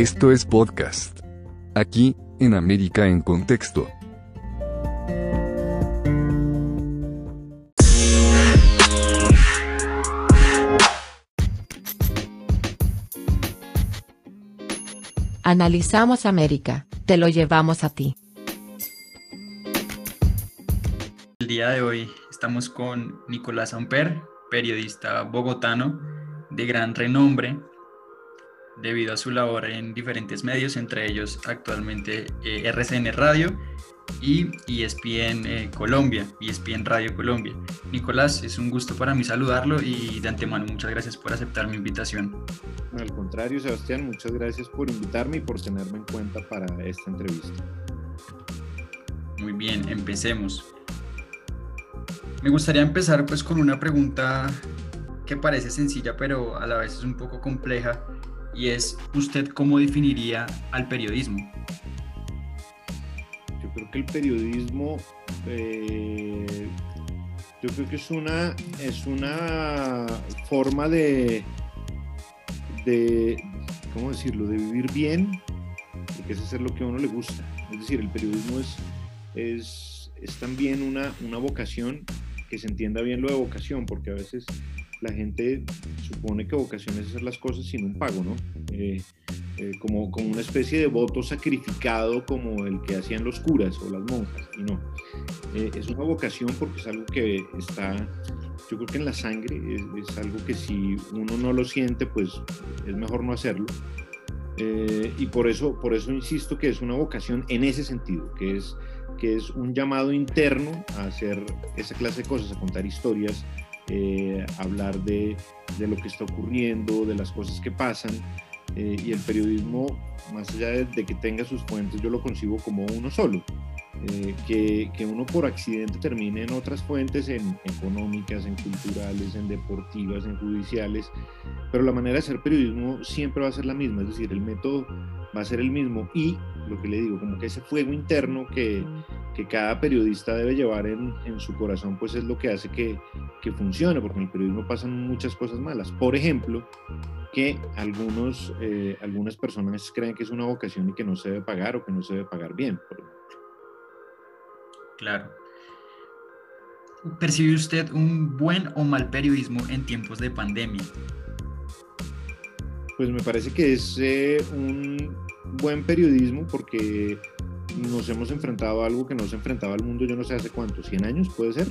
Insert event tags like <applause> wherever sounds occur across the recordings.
Esto es podcast. Aquí, en América en Contexto. Analizamos América, te lo llevamos a ti. El día de hoy estamos con Nicolás Amper, periodista bogotano de gran renombre debido a su labor en diferentes medios, entre ellos actualmente eh, RCN Radio y ESPN eh, Colombia, ESPN Radio Colombia. Nicolás, es un gusto para mí saludarlo y de antemano muchas gracias por aceptar mi invitación. Al contrario, Sebastián, muchas gracias por invitarme y por tenerme en cuenta para esta entrevista. Muy bien, empecemos. Me gustaría empezar pues con una pregunta que parece sencilla pero a la vez es un poco compleja y es ¿usted cómo definiría al periodismo? Yo creo que el periodismo eh, yo creo que es una es una forma de de cómo decirlo de vivir bien porque es hacer lo que a uno le gusta es decir el periodismo es es, es también una, una vocación que se entienda bien lo de vocación, porque a veces la gente supone que vocación es hacer las cosas sin un pago, ¿no? Eh, eh, como, como una especie de voto sacrificado como el que hacían los curas o las monjas, y no. Eh, es una vocación porque es algo que está, yo creo que en la sangre, es, es algo que si uno no lo siente, pues es mejor no hacerlo. y por eso, por eso insisto que es una vocación en ese sentido, que es que es un llamado interno a hacer esa clase de cosas, a contar historias, eh, hablar de, de, lo que está ocurriendo, de las cosas que pasan. Eh, y el periodismo, más allá de, de, que tenga sus fuentes, yo lo concibo como uno solo. Eh, que, que, uno por accidente termine en otras fuentes, en económicas, en culturales, en deportivas, en judiciales, pero la manera de hacer periodismo siempre va a ser la misma, es decir, el método va a ser el mismo y lo que le digo, como que ese fuego interno que, que cada periodista debe llevar en, en, su corazón, pues es lo que hace que, que, funcione, porque en el periodismo pasan muchas cosas malas. Por ejemplo, que algunos, eh, algunas personas creen que es una vocación y que no se debe pagar o que no se debe pagar bien. Claro. ¿Percibe usted un buen o mal periodismo en tiempos de pandemia? Pues me parece que es eh, un buen periodismo porque nos hemos enfrentado a algo que no se enfrentaba al mundo, yo no sé hace cuánto, 100 años puede ser.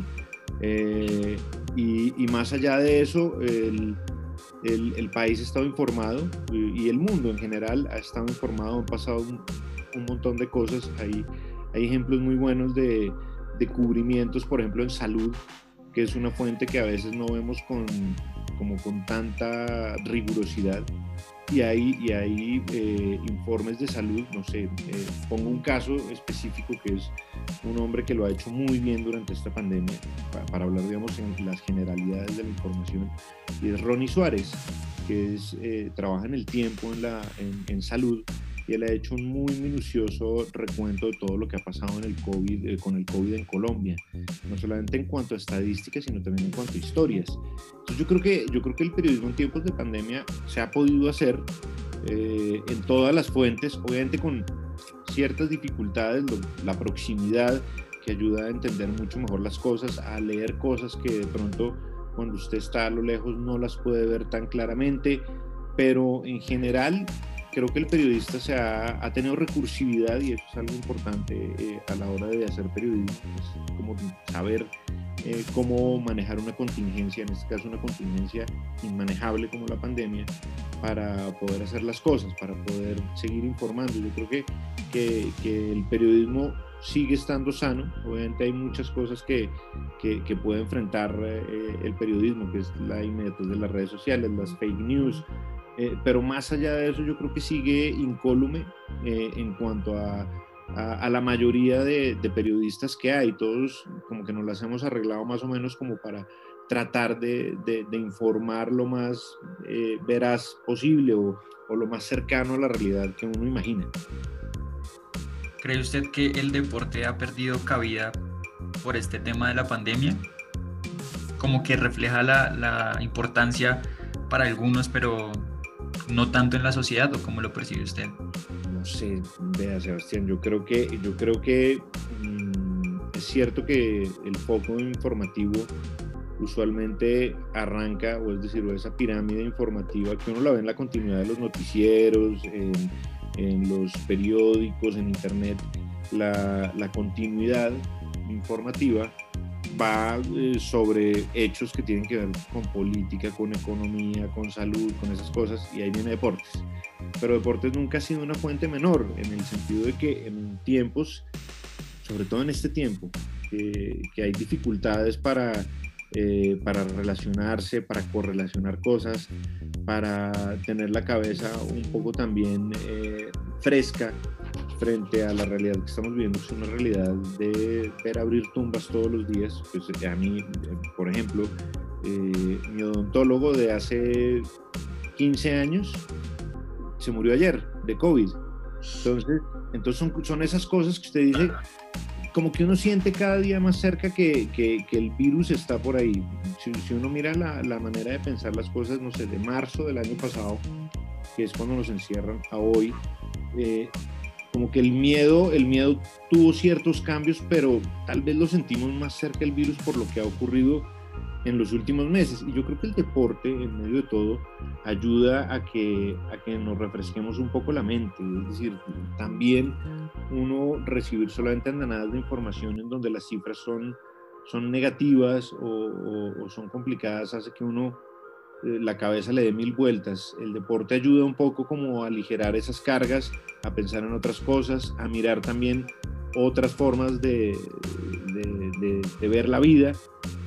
Eh, y, y, más allá de eso, el, el, el, país ha estado informado y, y, el mundo en general ha estado informado, han pasado un, un montón de cosas. Hay, hay ejemplos muy buenos de, de, cubrimientos, por ejemplo, en salud, que es una fuente que a veces no vemos con, como con tanta rigurosidad y hay, y hay eh, informes de salud, no sé, eh, pongo un caso específico que es un hombre que lo ha hecho muy bien durante esta pandemia, para, hablar, digamos, en las generalidades de la información, y es Ronnie Suárez, que es, eh, trabaja en el tiempo en, la, en, salud, y él ha hecho un muy minucioso recuento de todo lo que ha pasado en el COVID, eh, con el COVID en Colombia, no solamente en cuanto a estadísticas, sino también en cuanto a historias. Entonces yo creo que, yo creo que el periodismo en tiempos de pandemia se ha podido hacer eh, en todas las fuentes, obviamente con ciertas dificultades, lo, la proximidad que ayuda a entender mucho mejor las cosas, a leer cosas que de pronto cuando usted está a lo lejos no las puede ver tan claramente, pero en general creo que el periodista se ha, ha, tenido recursividad y eso es algo importante eh, a la hora de hacer periodismo, es como saber eh, cómo manejar una contingencia, en este caso una contingencia inmanejable como la pandemia, para poder hacer las cosas, para poder seguir informando. Yo creo que, que, el periodismo sigue estando sano, obviamente hay muchas cosas que, que, que puede enfrentar eh, el periodismo, que es la inmediatez de las redes sociales, las fake news, eh, pero más allá de eso yo creo que sigue incólume eh, en cuanto a, a, a la mayoría de, de, periodistas que hay, todos como que nos las hemos arreglado más o menos como para tratar de, de, de informar lo más eh, veraz posible o, o lo más cercano a la realidad que uno imagina. ¿Cree usted que el deporte ha perdido cabida por este tema de la pandemia? Como que refleja la, la importancia para algunos, pero no tanto en la sociedad o cómo lo percibe usted? No sé, vea Sebastián, yo creo que, yo creo que mm, es cierto que el foco informativo usualmente arranca, o es decir, esa pirámide informativa que uno la ve en la continuidad de los noticieros, en, en los periódicos, en internet, la, la continuidad informativa va eh, sobre hechos que tienen que ver con política, con economía, con salud, con esas cosas, y ahí viene deportes. Pero deportes nunca ha sido una fuente menor, en el sentido de que en tiempos, sobre todo en este tiempo, que hay dificultades para, eh, para relacionarse, para correlacionar cosas, para tener la cabeza un poco también eh, fresca frente a la realidad que estamos viviendo, que es una realidad de ver abrir tumbas todos los días. Pues a mí, por ejemplo, eh, mi odontólogo de hace 15 años se murió ayer de COVID. Entonces, entonces son, son esas cosas que usted dice, como que uno siente cada día más cerca que, que, el virus está por ahí. Si, si uno mira la, la, manera de pensar las cosas, no sé, de marzo del año pasado, que es cuando nos encierran, a hoy, eh, como que el miedo, el miedo tuvo ciertos cambios, pero tal vez lo sentimos más cerca el virus por lo que ha ocurrido en los últimos meses. Y yo creo que el deporte, en medio de todo, ayuda a que, a que nos refresquemos un poco la mente. Es decir, también uno recibir solamente andanadas de información en donde las cifras son, son negativas o, o son complicadas hace que uno la cabeza le dé mil vueltas. El deporte ayuda un poco como a aligerar esas cargas, a pensar en otras cosas, a mirar también otras formas de, de, ver la vida,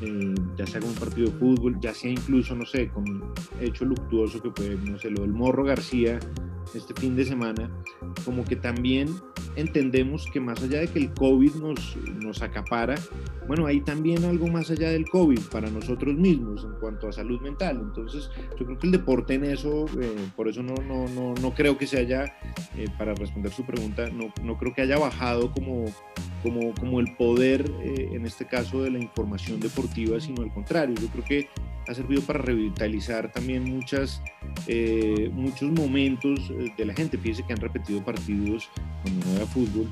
eh, ya sea con un partido de fútbol, ya sea incluso, no sé, con un hecho luctuoso que fue, no sé, lo del Morro García este fin de semana, como que también entendemos que más allá de que el COVID nos, nos acapara, bueno, hay también algo más allá del COVID para nosotros mismos en cuanto a salud mental. Entonces, yo creo que el deporte en eso, eh, por eso no, no, no, no, creo que se haya, eh, para responder su pregunta, no, no creo que haya bajado como como, como el poder, eh, en este caso, de la información deportiva, sino al contrario. Yo creo que ha servido para revitalizar también muchas, eh, muchos momentos eh, de la gente. Fíjense que han repetido partidos cuando no era fútbol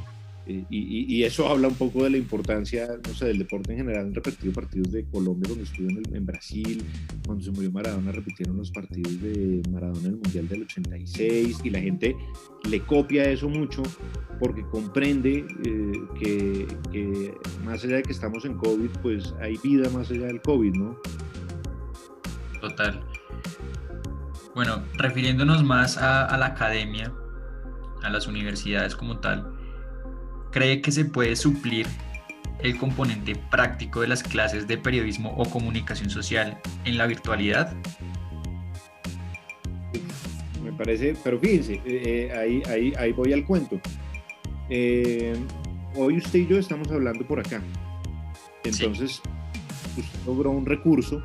eh, y, eso habla un poco de la importancia, no sé, del deporte en general. Han repetido partidos de Colombia cuando estuvo en, Brasil, cuando se murió Maradona, repitieron los partidos de Maradona en el Mundial del 86 y la gente le copia eso mucho porque comprende eh, que, que, más allá de que estamos en COVID, pues hay vida más allá del COVID, ¿no? Total. Bueno, refiriéndonos más a, a la academia, a las universidades como tal, ¿Cree que se puede suplir el componente práctico de las clases de periodismo o comunicación social en la virtualidad? Me parece, pero fíjense, eh, eh, ahí, ahí, ahí voy al cuento. Eh, hoy usted y yo estamos hablando por acá. Entonces, usted logró un recurso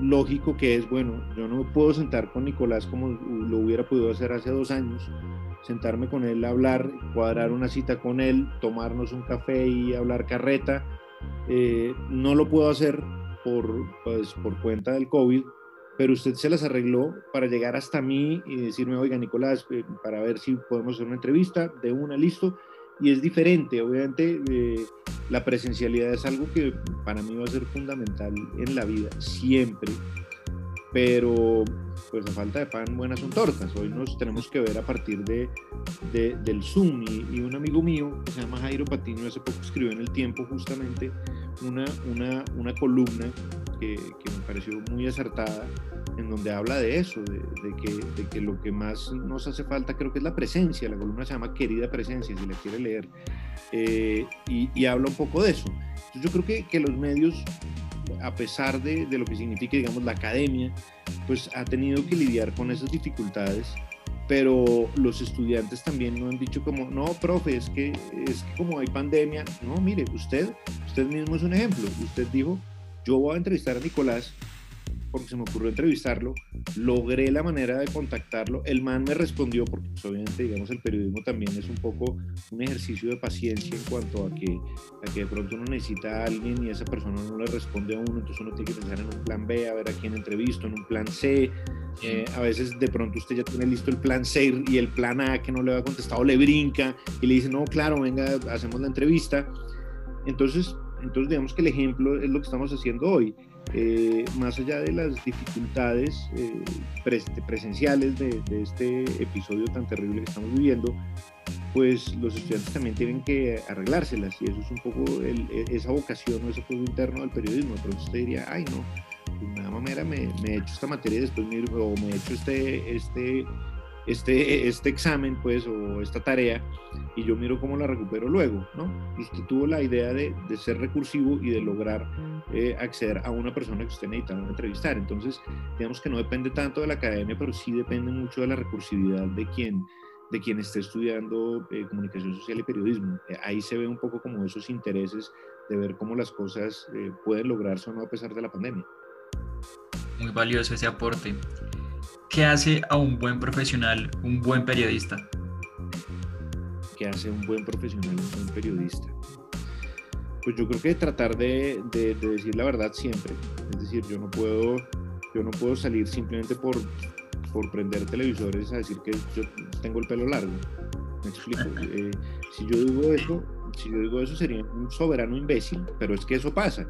lógico que es, bueno, yo no puedo sentar con Nicolás como lo hubiera podido hacer hace dos años, sentarme con él, hablar, cuadrar una cita con él, tomarnos un café y hablar carreta. Eh, no lo puedo hacer por, pues, por cuenta del COVID, pero usted se las arregló para llegar hasta mí y decirme, oiga, Nicolás, eh, para ver si podemos hacer una entrevista, de una, listo. Y es diferente, obviamente eh, la presencialidad es algo que para mí va a ser fundamental en la vida, siempre pero pues a falta de pan buenas son tortas. Hoy nos tenemos que ver a partir de, del Zoom y, un amigo mío que se llama Jairo Patino hace poco escribió en El Tiempo justamente una, una, una columna que, me pareció muy acertada en donde habla de eso, de, que, de, que, lo que más nos hace falta creo que es la presencia. La columna se llama Querida Presencia, si la quiere leer, eh, y, y, habla un poco de eso. yo creo que, que los medios a pesar de, lo que significa, digamos, la academia, pues ha tenido que lidiar con esas dificultades, pero los estudiantes también no han dicho como, no, profe, es que, es que como hay pandemia, no, mire, usted, usted mismo es un ejemplo, usted dijo, yo voy a entrevistar a Nicolás porque se me ocurrió entrevistarlo, logré la manera de contactarlo, el man me respondió, porque pues, obviamente, digamos, el periodismo también es un poco un ejercicio de paciencia en cuanto a que, a que de pronto uno necesita a alguien y esa persona no le responde a uno, entonces uno tiene que pensar en un plan B, a ver a quién entrevisto, en un plan C, eh, a veces de pronto usted ya tiene listo el plan C y el plan A que no le ha contestado le brinca y le dice, no, claro, venga, hacemos la entrevista. Entonces, entonces digamos que el ejemplo es lo que estamos haciendo hoy. Eh, más allá de las dificultades eh, presenciales de, este episodio tan terrible que estamos viviendo, pues los estudiantes también tienen que arreglárselas y eso es un poco e, esa vocación o ese juego interno del periodismo. Pero usted diría, ay no, da mamera, me, me he hecho esta materia y después me, o me he hecho este, este este, este examen, pues, o esta tarea, y yo miro cómo la recupero luego, ¿no? Usted tuvo la idea de, de ser recursivo y de lograr eh, acceder a una persona que usted necesitaba entrevistar. Entonces, digamos que no depende tanto de la academia, pero sí depende mucho de la recursividad de quien, de quien esté estudiando eh, comunicación social y periodismo. Eh, ahí se ve un poco como esos intereses de ver cómo las cosas pueden lograrse o no a pesar de la pandemia. Muy valioso ese aporte. ¿Qué hace a un buen profesional, un buen periodista? ¿Qué hace un buen profesional, un buen periodista? Pues yo creo que tratar de, decir la verdad siempre. Es decir, yo no puedo, yo no puedo salir simplemente por, por prender televisores a decir que yo tengo el pelo largo. Me explico. Eh, si yo digo eso, si yo digo eso sería un soberano imbécil, pero es que eso pasa.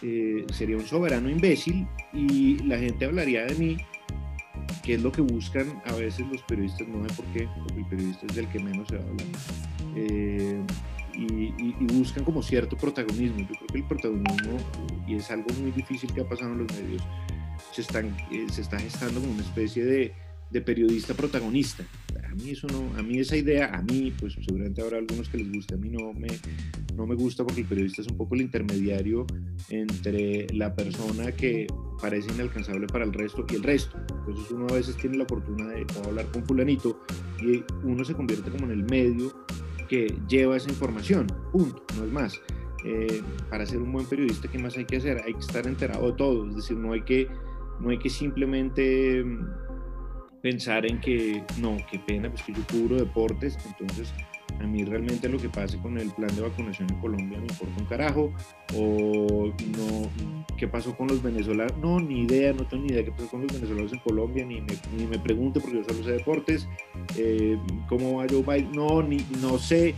Eh, sería un soberano imbécil y la gente hablaría de mí que es lo que buscan a veces los periodistas, no sé por qué, porque el periodista es del que menos se habla, eh, y, buscan como cierto protagonismo. Yo creo que el protagonismo, y es algo muy difícil que ha pasado en los medios, se, están, eh, se está gestando como una especie de, de periodista protagonista a mí eso no, a mí esa idea, a mí, pues seguramente habrá algunos que les guste, a mí no me, no me gusta porque el periodista es un poco el intermediario entre la persona que parece inalcanzable para el resto y el resto. Entonces uno a veces tiene la oportunidad de hablar con fulanito y uno se convierte como en el medio que lleva esa información, punto, no es más. Eh, para ser un buen periodista, ¿qué más hay que hacer? Hay que estar enterado de todo, es decir, no hay que, no hay que simplemente pensar en que no, qué pena, pues que yo cubro deportes, entonces a mí realmente lo que pase con el plan de vacunación en Colombia me importa un carajo, o no, qué pasó con los venezolanos, no, ni idea, no tengo ni idea qué pasó con los venezolanos en Colombia, ni me, ni me pregunte porque yo solo sé deportes, eh, cómo va Joe Biden, no, ni, no sé,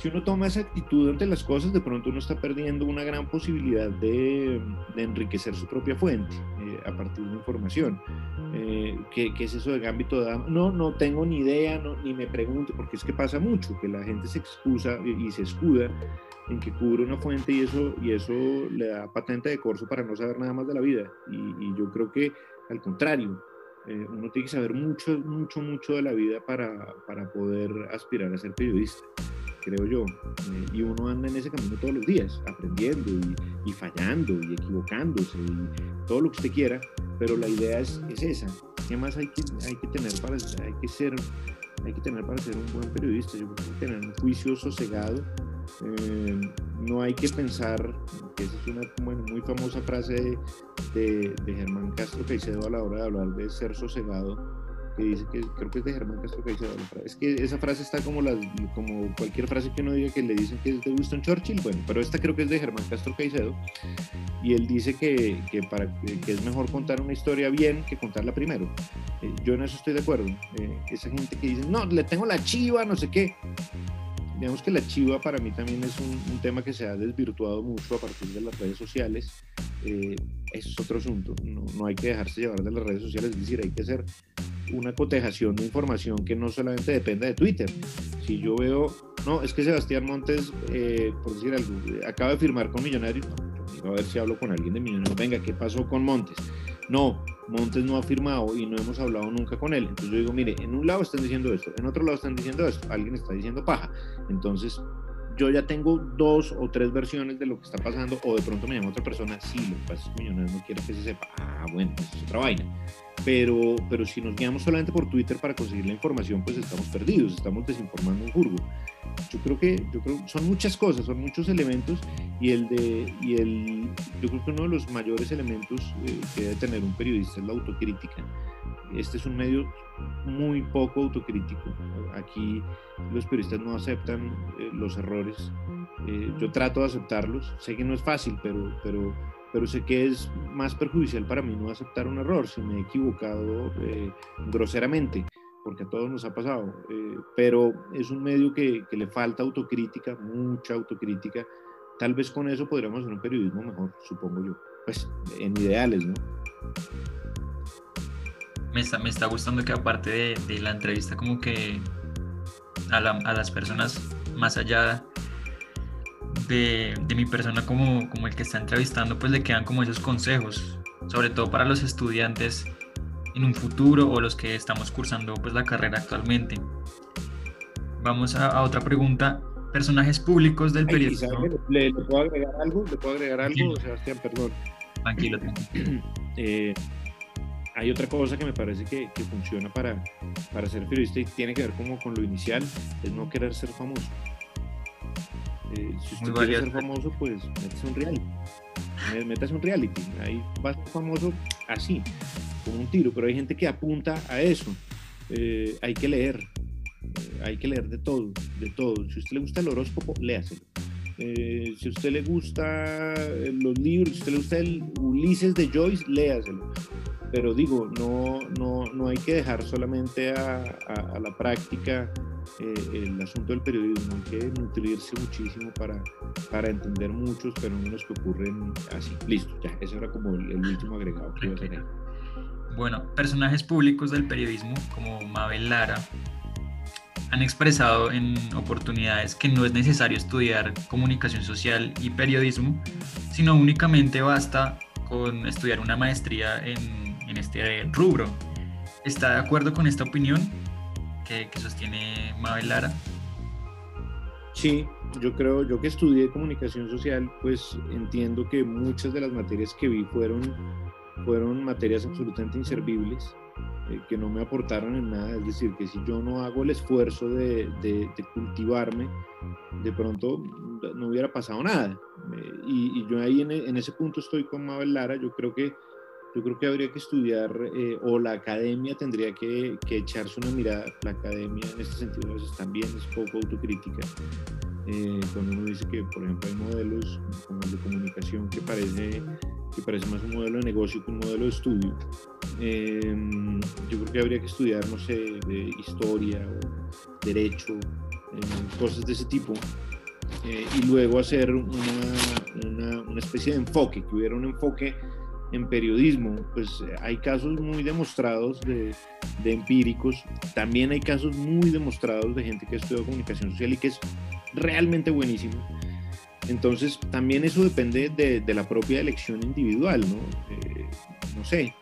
si uno toma esa actitud ante las cosas, de pronto uno está perdiendo una gran posibilidad de, enriquecer su propia fuente a partir de información. Eh, ¿qué, es eso de Gambito de No, no tengo ni idea, no, ni me pregunte, porque es que pasa mucho, que la gente se excusa y, se escuda en que cubre una fuente y eso, y eso le da patente de corso para no saber nada más de la vida. Y, yo creo que al contrario, eh, uno tiene que saber mucho, mucho, mucho de la vida para, para poder aspirar a ser periodista creo yo. Eh, y uno anda en ese camino todos los días, aprendiendo y, fallando y equivocándose y todo lo que usted quiera, pero la idea es, es esa. ¿Qué más hay que, hay que tener para hay que ser hay que tener para ser un buen periodista? Yo creo que tener un juicio sosegado. Eh, no hay que pensar, que esa es una muy famosa frase de, de Germán Castro Caicedo a la hora de hablar de ser sosegado que dice que creo que es de Germán Castro Caicedo. Es que esa frase está como, la, como cualquier frase que uno diga que le dicen que es de Winston Churchill, bueno, pero esta creo que es de Germán Castro Caicedo y él dice que, que para, que es mejor contar una historia bien que contarla primero. Eh, yo en eso estoy de acuerdo. Eh, esa gente que dice, no, le tengo la chiva, no sé qué. Digamos que la chiva para mí también es un, tema que se ha desvirtuado mucho a partir de las redes sociales. Eh, eso es otro asunto. No, no, hay que dejarse llevar de las redes sociales, es decir, hay que hacer una cotejación de información que no solamente dependa de Twitter. Si yo veo, no, es que Sebastián Montes, eh, por decir algo, acaba de firmar con Millonarios, no, a ver si hablo con alguien de Millonarios, venga, ¿qué pasó con Montes? No, Montes no ha firmado y no hemos hablado nunca con él. Entonces yo digo, mire, en un lado están diciendo esto, en otro lado están diciendo esto, alguien está diciendo paja. Entonces yo ya tengo dos o tres versiones de lo que está pasando, o de pronto me llama otra persona, sí, lo que pasa es que Millonarios no quiere que se sepa. Ah, bueno, pues es otra vaina pero, pero si nos guiamos solamente por Twitter para conseguir la información, pues estamos perdidos, estamos desinformando un jurgo. Yo creo que yo creo, son muchas cosas, son muchos elementos Y el de, y el, yo creo que uno de los mayores elementos eh, que debe tener un periodista es la autocrítica. Este es un medio muy poco autocrítico. Aquí los periodistas no aceptan eh, los errores. Eh, yo trato de aceptarlos. Sé que no es fácil, pero, pero, pero sé que es más perjudicial para mí no aceptar un error si me he equivocado groseramente porque a todos nos ha pasado, eh, pero es un medio que, que, le falta autocrítica, mucha autocrítica. Tal vez con eso podríamos hacer un periodismo mejor, supongo yo. Pues en ideales, ¿no? Me está, me está gustando que aparte de, de la entrevista como que a, la, a, las personas más allá de, de mi persona como, como el que está entrevistando, pues le quedan como esos consejos, sobre todo para los estudiantes en un futuro o los que estamos cursando pues la carrera actualmente. Vamos a, otra pregunta. Personajes públicos del periodismo. ¿Le, puedo agregar algo? ¿Le puedo agregar algo, Sebastián? Perdón. Tranquilo, tranquilo. <clears throat> Eh, hay otra cosa que me parece que, que, funciona para, para ser periodista y tiene que ver como con lo inicial, es no querer ser famoso. Eh, si usted quiere ser famoso, pues métase un reality. Métase un reality. Ahí va famoso así como un tiro, pero hay gente que apunta a eso. Eh, hay que leer, eh, hay que leer de todo, de todo. Si a usted le gusta el horóscopo, léaselo. Si a usted le gusta los libros, si a usted le gusta el Ulises de Joyce, léaselo. Pero digo, no, no, no hay que dejar solamente a, a, la práctica el asunto del periodismo, hay que nutrirse muchísimo para, para entender muchos fenómenos que ocurren así. Listo, ya, ese era como el, último agregado que iba a tener. Bueno, personajes públicos del periodismo como Mabel Lara han expresado en oportunidades que no es necesario estudiar comunicación social y periodismo, sino únicamente basta con estudiar una maestría en, en este rubro. ¿Está de acuerdo con esta opinión que, sostiene Mabel Lara? Sí, yo creo, yo que estudié comunicación social, pues entiendo que muchas de las materias que vi fueron fueron materias absolutamente inservibles, eh, que no me aportaron en nada. Es decir, que si yo no hago el esfuerzo de, cultivarme, de pronto no hubiera pasado nada. Eh, y, yo ahí en, ese punto estoy con Mabel Lara. Yo creo que, yo creo que habría que estudiar, eh, o la academia tendría que, que, echarse una mirada. La academia en este sentido a veces también es poco autocrítica. cuando uno dice que, por ejemplo, hay modelos como el de comunicación que parece que parece más un modelo de negocio que un modelo de estudio. Em, yo creo que habría que estudiar, no sé, de historia o derecho, eh, cosas de ese tipo, eh, y luego hacer una, una, una, especie de enfoque, que hubiera un enfoque en periodismo, pues hay casos muy demostrados de, de empíricos, también hay casos muy demostrados de gente que ha estudiado comunicación social y que es realmente buenísimo entonces, también eso depende de, la propia elección individual, ¿no? Eh, no sé,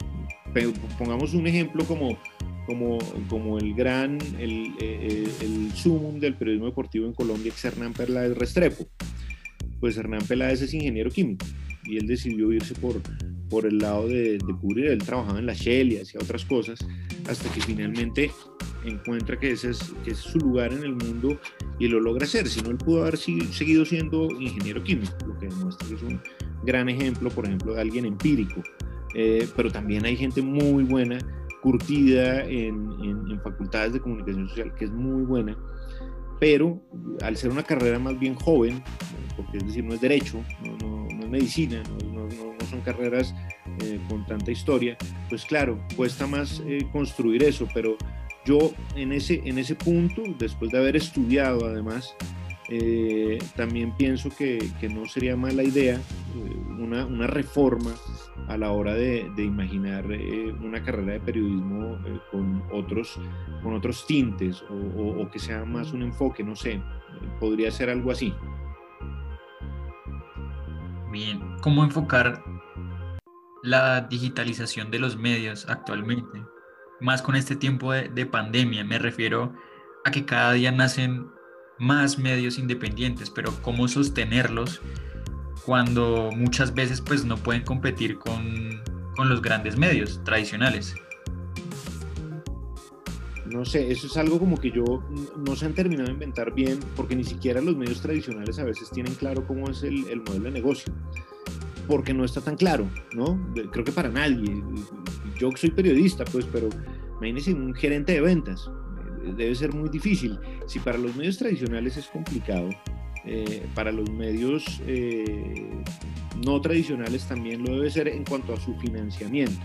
pongamos un ejemplo como, como, como el gran, el, eh, el, sumum del periodismo deportivo en Colombia, que es Hernán Peláez Restrepo. Pues Hernán Peláez es ingeniero químico y él decidió irse por, por el lado de, de cubrir, él trabajaba en la Shell y hacía otras cosas, hasta que finalmente encuentra que ese, es, que es su lugar en el mundo y lo logra hacer. Si no, él pudo haber seguido siendo ingeniero químico, lo que demuestra que es un gran ejemplo, por ejemplo, de alguien empírico. Eh, pero también hay gente muy buena, curtida en, en, facultades de comunicación social, que es muy buena, pero al ser una carrera más bien joven, porque es decir, no es derecho, no, no, no es medicina, no, son carreras eh, con tanta historia, pues claro, cuesta más eh, construir eso, pero yo en ese, en ese punto, después de haber estudiado además, eh, también pienso que, que, no sería mala idea una, una, reforma a la hora de, de imaginar una carrera de periodismo con, otros, con otros tintes o, o, que sea más un enfoque, no sé, podría ser algo así. Bien, ¿cómo enfocar la digitalización de los medios actualmente? más con este tiempo de, pandemia. Me refiero a que cada día nacen más medios independientes, pero cómo sostenerlos cuando muchas veces pues no pueden competir con, con los grandes medios tradicionales. no sé, eso es algo como que yo no se han terminado de inventar bien, porque ni siquiera los medios tradicionales a veces tienen claro cómo es el, el modelo de negocio, porque no está tan claro, ¿no? Creo que para nadie. Yo soy periodista, pues, pero imagínense un gerente de ventas, debe ser muy difícil. Si para los medios tradicionales es complicado, eh, para los medios eh, no tradicionales también lo debe ser en cuanto a su financiamiento.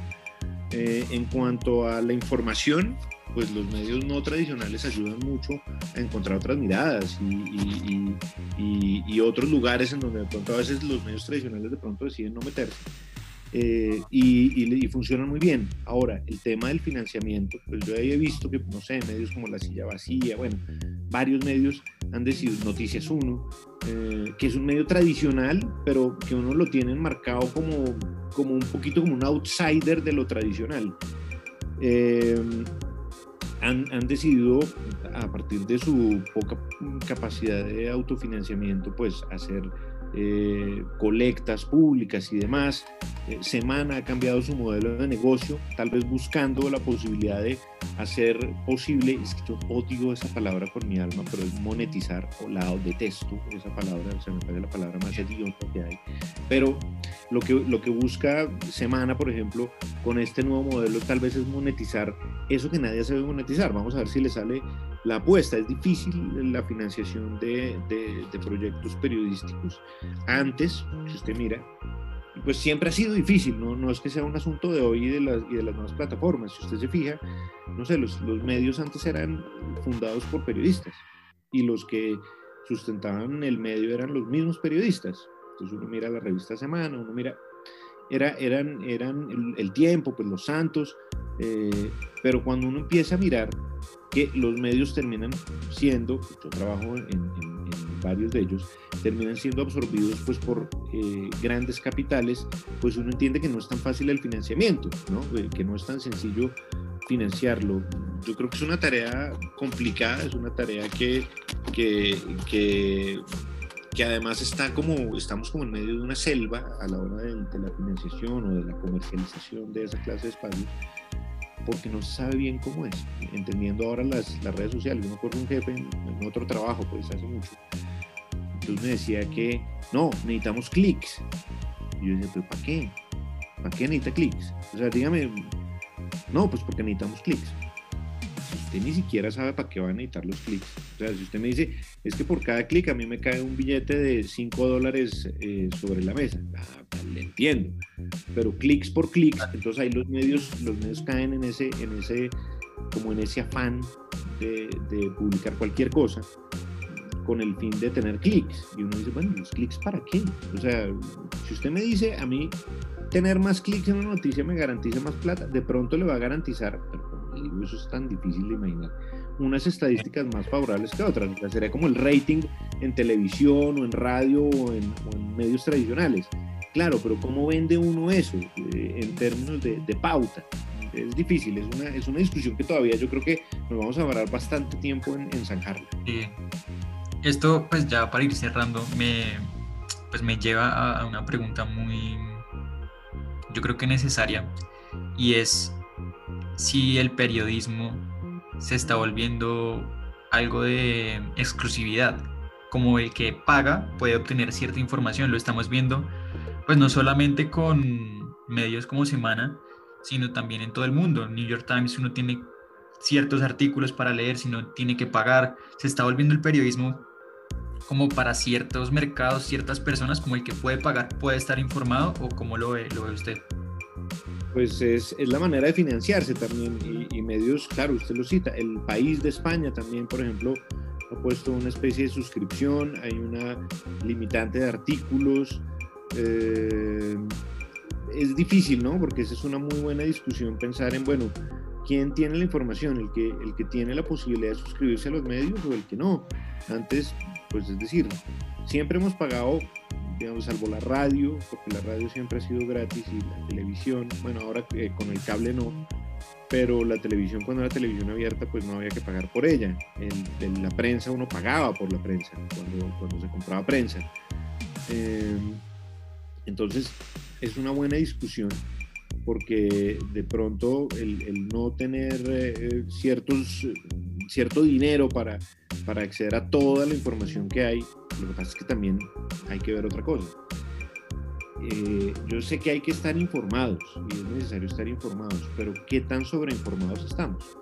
Eh, en cuanto a la información, pues los medios no tradicionales ayudan mucho a encontrar otras miradas y, otros lugares en donde de pronto a veces los medios tradicionales de pronto deciden no meterse. Eh, y, funcionan muy bien. Ahora, el tema del financiamiento, pues yo he visto que, no sé, medios como La Silla Vacía, bueno, varios medios han decidido, Noticias 1, eh, que es un medio tradicional, pero que uno lo tiene marcado como, como un poquito como un outsider de lo tradicional. Eh, han, han, decidido, a partir de su poca capacidad de autofinanciamiento, pues hacer eh, colectas públicas y demás. Eh, Semana ha cambiado su modelo de negocio, tal vez buscando la posibilidad de hacer posible, es que yo odio esa palabra con mi alma, pero es monetizar, o la detesto esa palabra, se me parece la palabra más idiota que hay, pero lo que, lo que busca Semana, por ejemplo, con este nuevo modelo tal vez es monetizar eso que nadie sabe monetizar, vamos a ver si le sale la apuesta. Es difícil la financiación de, de, proyectos periodísticos. Antes, si usted mira, pues siempre ha sido difícil, ¿no? no es que sea un asunto de hoy y de las, y de las nuevas plataformas. Si usted se fija, no sé, los, los medios antes eran fundados por periodistas y los que sustentaban el medio eran los mismos periodistas. Entonces uno mira la revista Semana, uno mira, era, eran, eran el, tiempo, pues los santos, eh, pero cuando uno empieza a mirar que los medios terminan siendo, yo trabajo en, varios de ellos, terminan siendo absorbidos pues por eh, grandes capitales, pues uno entiende que no es tan fácil el financiamiento, ¿no? Eh, que no es tan sencillo financiarlo. Yo creo que es una tarea complicada, es una tarea que, que, que, que además está como, estamos como en medio de una selva a la hora de, la financiación o de la comercialización de esa clase de espacios porque no se sabe bien cómo es, entendiendo ahora las, las redes sociales. Yo me acuerdo un jefe en, otro trabajo, pues hace mucho, entonces me decía que no, necesitamos clics. Y yo decía, pero ¿para qué? ¿Para qué necesita clics? O sea, dígame, no, pues porque necesitamos clics. Usted ni siquiera sabe para qué va a necesitar los clics. O sea, si usted me dice, es que por cada clic a mí me cae un billete de 5 dólares eh, sobre la mesa. Ah, pues, le entiendo. Pero clics por clics, entonces ahí los medios, los medios caen en ese, en ese, como en ese afán de, de publicar cualquier cosa con el fin de tener clics. Y uno dice, bueno, ¿los clics para qué? O sea, si usted me dice a mí tener más clics en una noticia me garantiza más plata, de pronto le va a garantizar, pero eso es tan difícil de imaginar, unas estadísticas más favorables que otras. O sería como el rating en televisión o en radio o en, medios tradicionales. Claro, pero ¿cómo vende uno eso eh, en términos de, pauta? Es difícil, es una, es una discusión que todavía yo creo que nos vamos a ahorrar bastante tiempo en, en zanjarla. Esto, pues ya para ir cerrando, me, pues me lleva a una pregunta muy, yo creo que necesaria, y es si el periodismo se está volviendo algo de exclusividad, como el que paga puede obtener cierta información, lo estamos viendo, pues no solamente con medios como Semana, sino también en todo el mundo. New York Times uno tiene ciertos artículos para leer, sino tiene que pagar. Se está volviendo el periodismo como para ciertos mercados, ciertas personas, como el que puede pagar, puede estar informado o cómo lo ve, lo ve usted? Pues es, es la manera de financiarse también y, medios, claro, usted lo cita, el país de España también, por ejemplo, ha puesto una especie de suscripción, hay una limitante de artículos. Eh, es difícil, ¿no? Porque esa es una muy buena discusión pensar en, bueno, ¿quién tiene la información? ¿El que, el que tiene la posibilidad de suscribirse a los medios o el que no? Antes pues es decir, siempre hemos pagado, digamos, salvo la radio, porque la radio siempre ha sido gratis y la televisión, bueno, ahora eh, con el cable no, pero la televisión cuando era televisión abierta pues no había que pagar por ella. En, la prensa uno pagaba por la prensa cuando, se compraba prensa. Em, entonces es una buena discusión porque de pronto el, no tener eh, ciertos, cierto dinero para, para acceder a toda la información que hay, lo que pasa es que también hay que ver otra cosa. Eh, yo sé que hay que estar informados y es necesario estar informados, pero ¿qué tan sobreinformados estamos?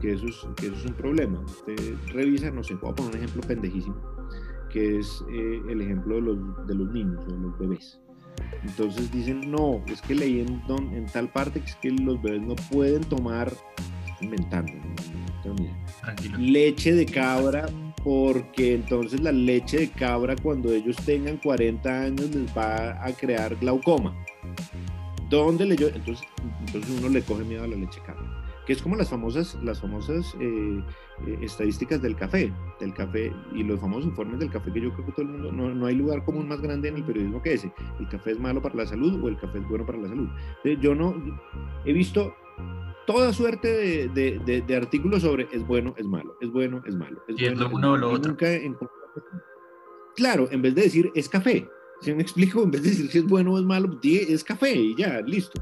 Que eso es, que eso es un problema. Usted revisa, no sé, voy a poner un ejemplo pendejísimo, que es eh, el ejemplo de los, de los niños o de los bebés. Entonces dicen, no, es que leí en, don, en tal parte que es que los bebés no pueden tomar, inventando, no leche de cabra porque entonces la leche de cabra cuando ellos tengan 40 años les va a crear glaucoma. ¿Dónde leyó? Entonces, entonces uno le coge miedo a la leche de cabra. Que es como las famosas, las famosas eh, eh, estadísticas del café, del café y los famosos informes del café que yo creo que todo el mundo, no, no hay lugar común más grande en el periodismo que ese. El café es malo para la salud o el café es bueno para la salud. Yo no, he visto toda suerte de, de, de, de, artículos sobre es bueno, es malo, es bueno, es malo. Es y bueno, es lo es uno o lo otro. nunca en- Claro, en vez de decir es café, si me explico, en vez de decir si es bueno o es malo, es café y ya, listo.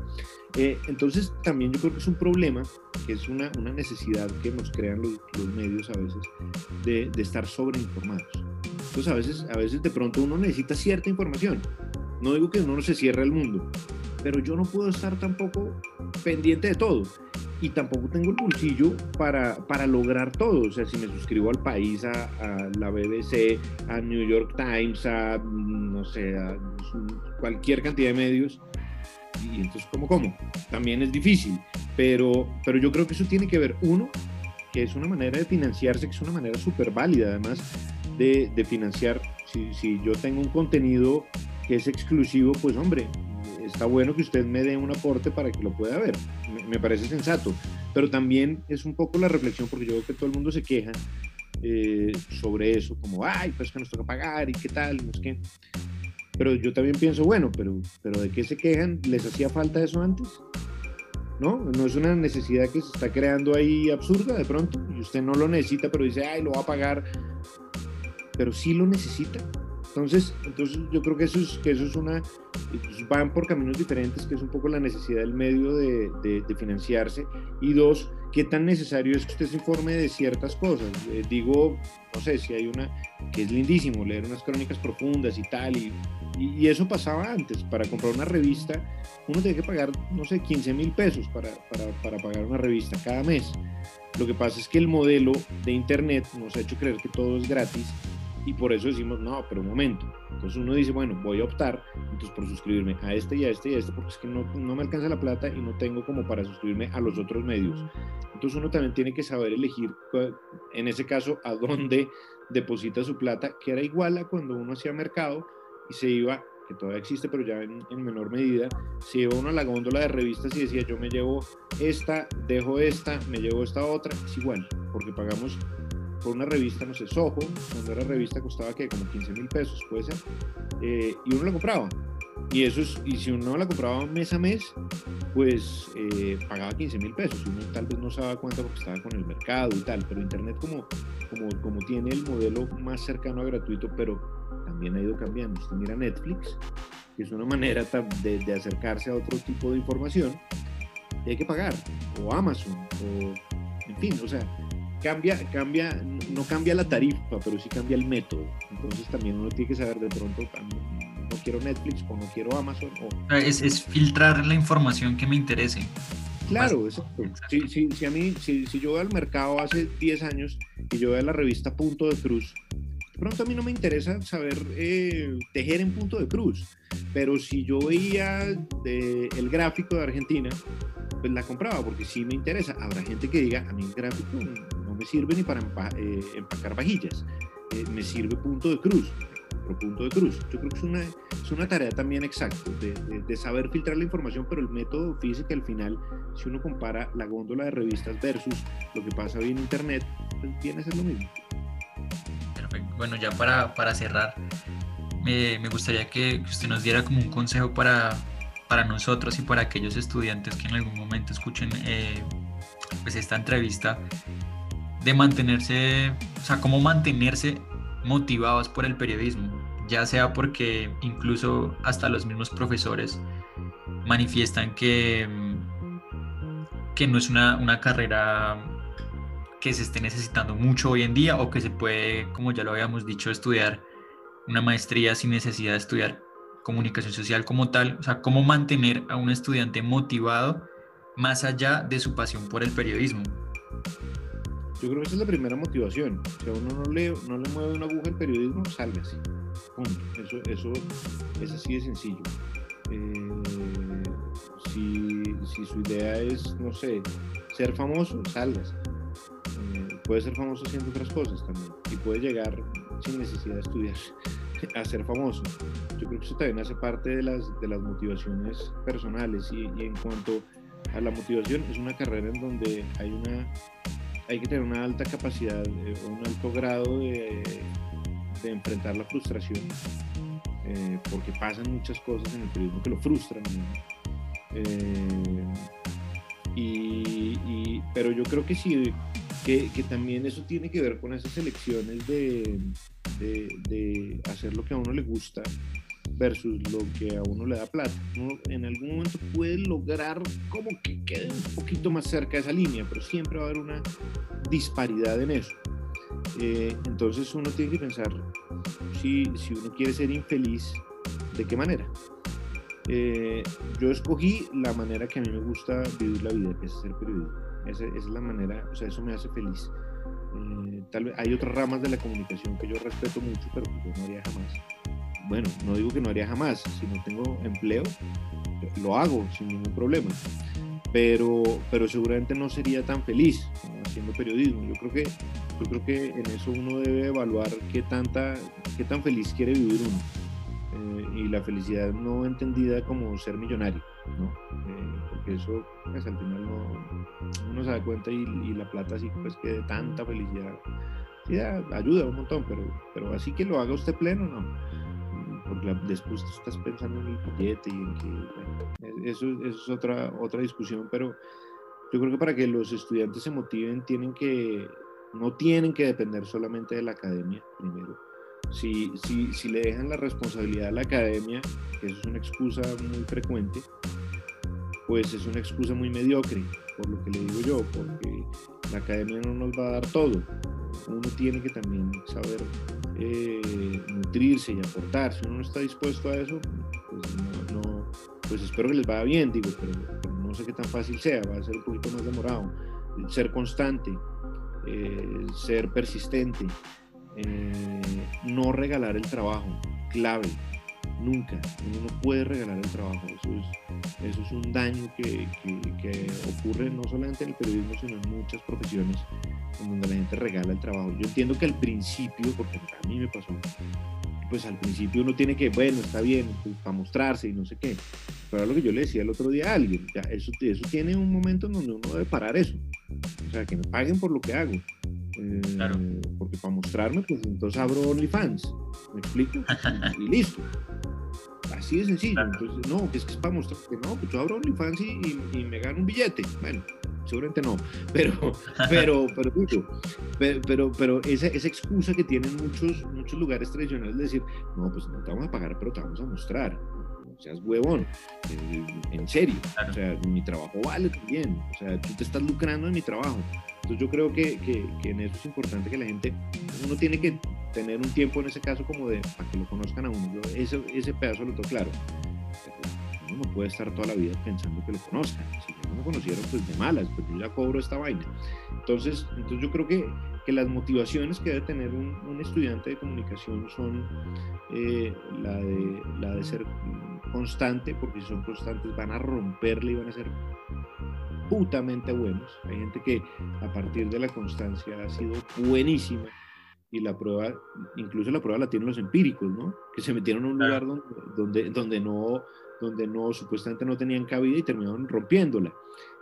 Eh, entonces, también yo creo que es un problema, que es una, una necesidad que nos crean los, los medios a veces, de, de estar sobreinformados. Entonces, a veces, a veces de pronto uno necesita cierta información. No digo que uno no se cierre al mundo, pero yo no puedo estar tampoco pendiente de todo. Y tampoco tengo el bolsillo para, para lograr todo. O sea, si me suscribo al país, a, a la BBC, a New York Times, a, mm, no sé, a cualquier cantidad de medios, y entonces, ¿cómo, cómo? También es difícil. Pero, pero yo creo que eso tiene que ver, uno, que es una manera de financiarse, que es una manera súper válida, además, de, de financiar. Si, si yo tengo un contenido que es exclusivo, pues hombre, está bueno que usted me dé un aporte para que lo pueda ver. Me, parece sensato. Pero también es un poco la reflexión, porque yo veo que todo el mundo se queja eh, sobre eso, como, ay, pues que nos toca pagar y qué tal, no es que. Pero yo también pienso, bueno, pero, pero ¿de qué se quejan? ¿Les hacía falta eso antes? ¿No? No es una necesidad que se está creando ahí absurda de pronto, y usted no lo necesita, pero dice, ay, lo va a pagar, pero sí lo necesita. Entonces, entonces yo creo que eso es, que eso es una, van por caminos diferentes, que es un poco la necesidad del medio de, de, de financiarse. Y dos, qué tan necesario es que usted se informe de ciertas cosas. Eh, digo, no sé, si hay una que es lindísimo, leer unas crónicas profundas y tal, y, y, y eso pasaba antes. Para comprar una revista, uno tenía que pagar, no sé, 15 mil pesos para, para, para pagar una revista cada mes. Lo que pasa es que el modelo de Internet nos ha hecho creer que todo es gratis y por eso decimos, no, pero un momento. Entonces uno dice, bueno, voy a optar entonces por suscribirme a este y a este y a este porque es que no, no me alcanza la plata y no tengo como para suscribirme a los otros medios. Entonces uno también tiene que saber elegir, en ese caso, a dónde <laughs> deposita su plata, que era igual a cuando uno hacía mercado y se iba, que todavía existe, pero ya en, en menor medida, se iba uno a la góndola de revistas y decía, yo me llevo esta, dejo esta, me llevo esta otra, es igual, porque pagamos por una revista, no sé, Soho, cuando era revista costaba que como 15 mil pesos, puede ser, eh, y uno la compraba. Y, eso es, y si uno la compraba mes a mes, pues eh, pagaba 15 mil pesos. Uno tal vez no sabía cuánto porque estaba con el mercado y tal, pero Internet como, como, como tiene el modelo más cercano a gratuito, pero también ha ido cambiando. Usted mira Netflix, que es una manera de, de acercarse a otro tipo de información, y hay que pagar, o Amazon, o en fin, o sea, cambia, cambia, no cambia la tarifa, pero sí cambia el método. Entonces también uno tiene que saber de pronto, no quiero Netflix o no quiero Amazon. O... Es, es filtrar la información que me interese. Claro, exacto. Si, si, si, a mí, si, si yo voy al mercado hace 10 años y yo a la revista Punto de Cruz, de pronto a mí no me interesa saber eh, tejer en Punto de Cruz, pero si yo veía de, el gráfico de Argentina, pues la compraba porque sí me interesa. Habrá gente que diga, a mí el gráfico me sirve ni para empa eh, empacar vajillas, eh, me sirve punto de cruz, otro punto de cruz. Yo creo que es una, es una tarea también exacta de, de, de, saber filtrar la información, pero el método físico al final, si uno compara la góndola de revistas versus lo que pasa hoy en Internet, pues viene a ser lo mismo. Perfecto. Bueno, ya para, para cerrar, me, me gustaría que usted nos diera como un consejo para para nosotros y para aquellos estudiantes que en algún momento escuchen eh, pues esta entrevista de mantenerse, o sea, cómo mantenerse motivados por el periodismo, ya sea porque incluso hasta los mismos profesores manifiestan que, que no es una, una carrera que se esté necesitando mucho hoy en día o que se puede, como ya lo habíamos dicho, estudiar una maestría sin necesidad de estudiar comunicación social como tal, o sea, cómo mantener a un estudiante motivado más allá de su pasión por el periodismo. Yo creo que esa es la primera motivación. Si a uno no le, no le mueve una aguja el periodismo, sálgase. Eso, eso es así de sencillo. Eh, si, si, su idea es, no sé, ser famoso, sálgase. Eh, puede ser famoso haciendo otras cosas también y puede llegar sin necesidad de estudiar <laughs> a ser famoso. Yo creo que eso también hace parte de las, de las motivaciones personales y en cuanto a la motivación, es una carrera en donde hay una hay que tener una alta capacidad, eh, un alto grado de, enfrentar la frustración, eh, porque pasan muchas cosas en el periodismo que lo frustran. Eh, y, pero yo creo que sí, que, también eso tiene que ver con esas elecciones de hacer lo que a uno le gusta versus lo que a uno le da plata. Uno en algún momento puede lograr como que quede un poquito más cerca de esa línea, pero siempre va a haber una disparidad en eso. Eh, entonces uno tiene que pensar si, si, uno quiere ser infeliz, ¿de qué manera? Eh, yo escogí la manera que a mí me gusta vivir la vida, que es ser periodista. Esa, es la manera, o sea, eso me hace feliz. Eh, tal vez hay otras ramas de la comunicación que yo respeto mucho, pero que yo no haría jamás bueno, no digo que no haría jamás, si no tengo empleo, lo hago sin ningún problema, pero, pero seguramente no sería tan feliz haciendo periodismo. Yo creo que, yo creo que en eso uno debe evaluar qué, tanta, qué tan feliz quiere vivir uno. Eh, y la felicidad no entendida como ser millonario, ¿no? Eh, porque eso pues, al final no, uno se da cuenta y, la plata así pues que de tanta felicidad sí, ayuda un montón, pero, pero así que lo haga usted pleno, no porque después tú estás pensando en el billete y en que, eso, eso, es otra, otra discusión, pero yo creo que para que los estudiantes se motiven tienen que, no tienen que depender solamente de la academia, primero. Si, si, si le dejan la responsabilidad a la academia, que eso es una excusa muy frecuente, pues es una excusa muy mediocre, por lo que le digo yo, porque la academia no nos va a dar todo. Uno tiene que también saber eh, nutrirse y aportar. Si uno no está dispuesto a eso, pues, no, pues espero que les vaya bien, digo, pero, no sé qué tan fácil sea, va a ser un poquito más demorado. Ser constante, eh, ser persistente, eh, no regalar el trabajo, clave nunca. Uno no puede regalar el trabajo. Eso es, eso es un daño que, que, ocurre no solamente en el periodismo, sino en muchas profesiones en donde la gente regala el trabajo. Yo entiendo que al principio, porque a mí me pasó, pues al principio uno tiene que, bueno, está bien, pues, para mostrarse y no sé qué. Pero lo que yo le decía el otro día a alguien, ya, eso, eso tiene un momento en donde uno debe parar eso. O sea, que me paguen por lo que hago. Eh, porque para mostrarme, pues entonces abro OnlyFans. ¿Me explico? y <laughs> listo. Así de sencillo. Entonces, no, que es que es para mostrar que no, pues yo abro OnlyFans y, y, me gano un billete. Bueno, seguramente no, <laughs> pero, pero, pero, pero, pero, pero esa, esa, excusa que tienen muchos, muchos lugares tradicionales de decir, no, pues no te vamos a pagar, pero te vamos a mostrar. O seas huevón, en serio. O sea, mi trabajo vale también. O sea, tú te estás lucrando en mi trabajo. Entonces yo creo que, que, que en eso es importante que la gente, uno tiene que tener un tiempo en ese caso como de para que lo conozcan a uno. Yo ese, ese pedazo lo tengo claro. Uno no puede estar toda la vida pensando que lo conozcan. Si no me conocieron, pues de malas, pues yo ya cobro esta vaina. Entonces, entonces yo creo que, que las motivaciones que debe tener un, un estudiante de comunicación son eh, la, de, la de ser constante, porque si son constantes van a romperle y van a ser putamente buenos. Hay gente que a partir de la constancia ha sido buenísima y la prueba, incluso la prueba la tienen los empíricos, ¿no? Que se metieron a un lugar donde, donde, donde, no, donde no, supuestamente no tenían cabida y terminaron rompiéndola.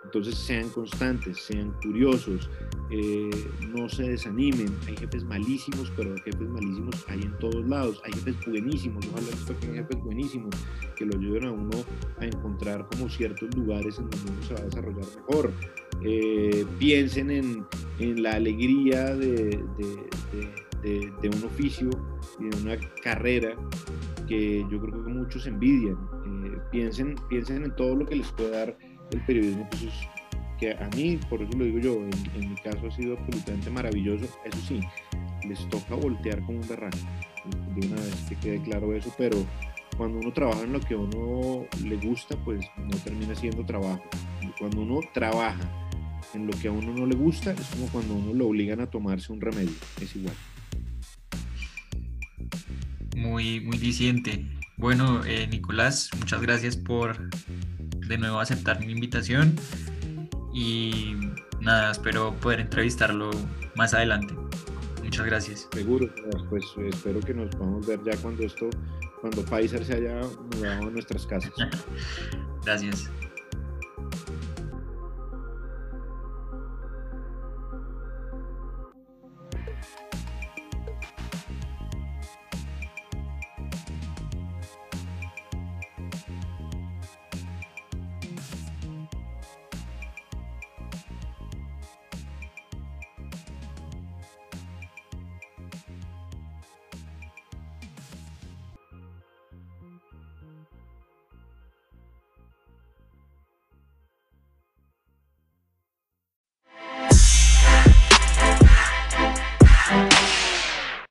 Entonces sean constantes, sean curiosos, eh, no se desanimen. Hay jefes malísimos, pero jefes malísimos hay en todos lados. Hay jefes buenísimos, ojalá que jefes buenísimos que lo ayuden a uno a encontrar como ciertos lugares en donde uno se va a desarrollar mejor. Eh, piensen en, en, la alegría de, de, de, un oficio y de una carrera que yo creo que muchos envidian. Eh, piensen, piensen en todo lo que les puede dar el periodismo, pues, que a mí, por eso lo digo yo, en, mi caso ha sido absolutamente maravilloso. Eso sí, les toca voltear como un berraco, de una vez que quede claro eso, pero cuando uno trabaja en lo que a uno le gusta, pues no termina siendo trabajo. Cuando uno trabaja en lo que a uno no le gusta, es como cuando uno lo obligan a tomarse un remedio, es igual. Muy, muy diciente. Bueno, eh, Nicolás, muchas gracias por de nuevo aceptar mi invitación y nada, espero poder entrevistarlo más adelante. Muchas gracias. Seguro, pues espero que nos podamos ver ya cuando esto, cuando Pfizer se haya mudado a nuestras casas. <laughs> gracias.